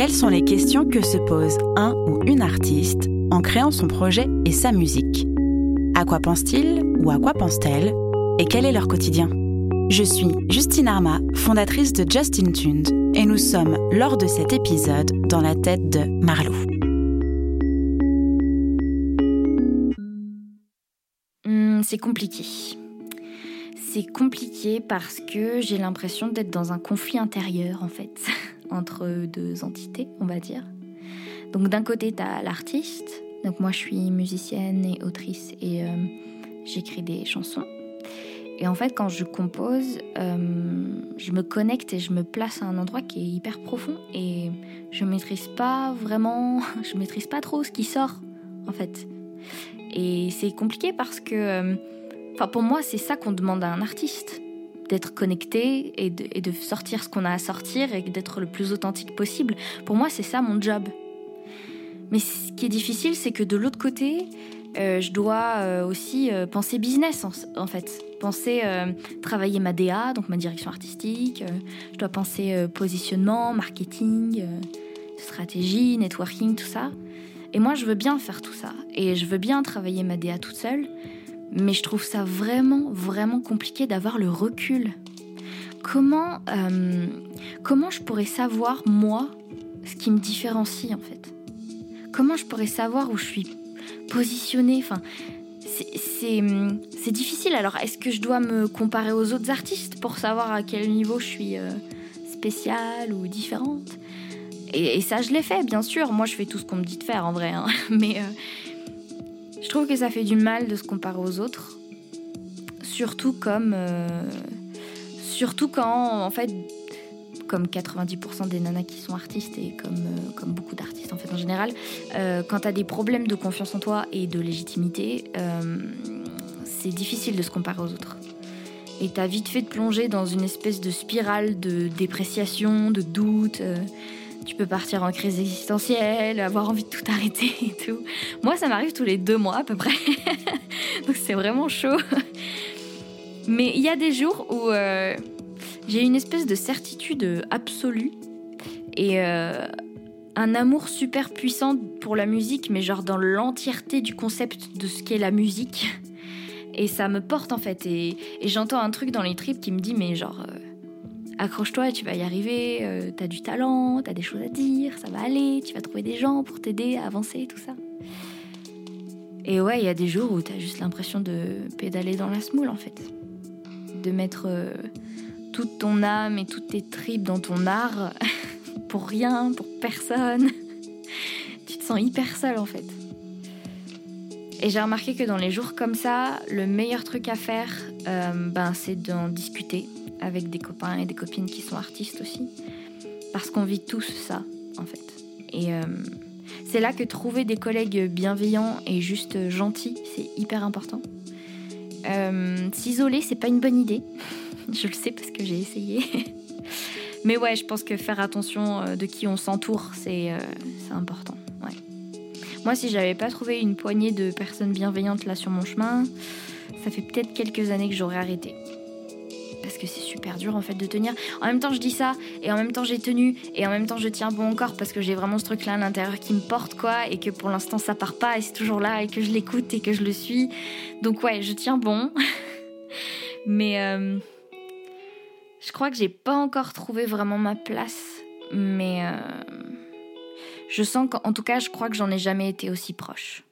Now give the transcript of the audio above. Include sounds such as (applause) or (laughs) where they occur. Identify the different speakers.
Speaker 1: Quelles sont les questions que se pose un ou une artiste en créant son projet et sa musique? À quoi pense-t-il ou à quoi pense-t-elle? Et quel est leur quotidien? Je suis Justine Arma, fondatrice de Justin Tuned, et nous sommes lors de cet épisode dans la tête de Marlou.
Speaker 2: Hmm, c'est compliqué. C'est compliqué parce que j'ai l'impression d'être dans un conflit intérieur en fait. (laughs) entre deux entités, on va dire. Donc d'un côté, tu as l'artiste. Donc moi, je suis musicienne et autrice et euh, j'écris des chansons. Et en fait, quand je compose, euh, je me connecte et je me place à un endroit qui est hyper profond et je maîtrise pas vraiment, (laughs) je maîtrise pas trop ce qui sort, en fait. Et c'est compliqué parce que, euh, enfin, pour moi, c'est ça qu'on demande à un artiste d'être connecté et de, sortir ce qu'on a à sortir et d'être le plus authentique possible. Pour moi, c'est ça mon job. Mais ce qui est difficile, c'est que de l'autre côté, euh, je dois euh, aussi euh, penser business en, fait. Penser travailler ma DA, donc ma direction artistique. je dois penser positionnement, marketing, stratégie, networking, tout ça. Et moi, je veux bien faire tout ça. Et je veux bien travailler ma DA toute seule. Mais je trouve ça vraiment, vraiment compliqué d'avoir le recul. Comment, euh, comment je pourrais savoir, moi, ce qui me différencie en fait? Comment je pourrais savoir où je suis positionnée? Enfin, c'est difficile. Alors, est-ce que je dois me comparer aux autres artistes pour savoir à quel niveau je suis euh, spéciale ou différente? Et, ça, je l'ai fait, bien sûr. Moi, je fais tout ce qu'on me dit de faire en vrai. Hein. (laughs) Mais, euh, je trouve que ça fait du mal de se comparer aux autres. Surtout comme. Euh, surtout quand, en fait, comme 90% des nanas qui sont artistes et comme, euh, comme beaucoup d'artistes en fait en général, euh, quand tu as des problèmes de confiance en toi et de légitimité, c'est difficile de se comparer aux autres. Et t'as vite fait de plonger dans une espèce de spirale de dépréciation, de doute tu peux partir en crise existentielle, avoir envie de tout arrêter (laughs) et tout. Moi, ça m'arrive tous les deux mois à peu près. (laughs) Donc c'est vraiment chaud. (laughs) Mais il y a des jours où euh, j'ai une espèce de certitude absolue et euh, un amour super puissant pour la musique, mais genre dans l'entièreté du concept de ce qu'est la musique. Et ça me porte en fait. Et, j'entends un truc dans les tripes qui me dit, mais genre... Euh, accroche-toi, tu vas y arriver, euh, t'as du talent, t'as des choses à dire, ça va aller, tu vas trouver des gens pour t'aider à avancer, tout ça. Et ouais, il y a des jours où t'as juste l'impression de pédaler dans la smoule en fait. De mettre euh, toute ton âme et toutes tes tripes dans ton art (laughs) pour rien, pour personne. (laughs) tu te sens hyper seul en fait. Et j'ai remarqué que dans les jours comme ça, le meilleur truc à faire, euh, ben, c'est d'en discuter avec des copains et des copines qui sont artistes aussi. Parce qu'on vit tous ça, en fait. Et euh, c'est là que trouver des collègues bienveillants et juste gentils, c'est hyper important. Euh, s'isoler, c'est pas une bonne idée. (laughs) je le sais parce que j'ai essayé. (laughs) Mais ouais, je pense que faire attention euh, de qui on s'entoure, c'est important. Ouais. Moi, si j'avais pas trouvé une poignée de personnes bienveillantes là sur mon chemin, ça fait peut-être quelques années que j'aurais arrêté parce que c'est super dur en fait de tenir. En même temps, je dis ça et en même temps j'ai tenu et en même temps je tiens bon encore parce que j'ai vraiment ce truc là à l'intérieur qui me porte quoi et que pour l'instant ça part pas et c'est toujours là et que je l'écoute et que je le suis. Donc ouais, je tiens bon. (laughs) Mais euh, je crois que j'ai pas encore trouvé vraiment ma place. Mais euh, je sens qu'en tout cas, je crois que j'en ai jamais été aussi proche.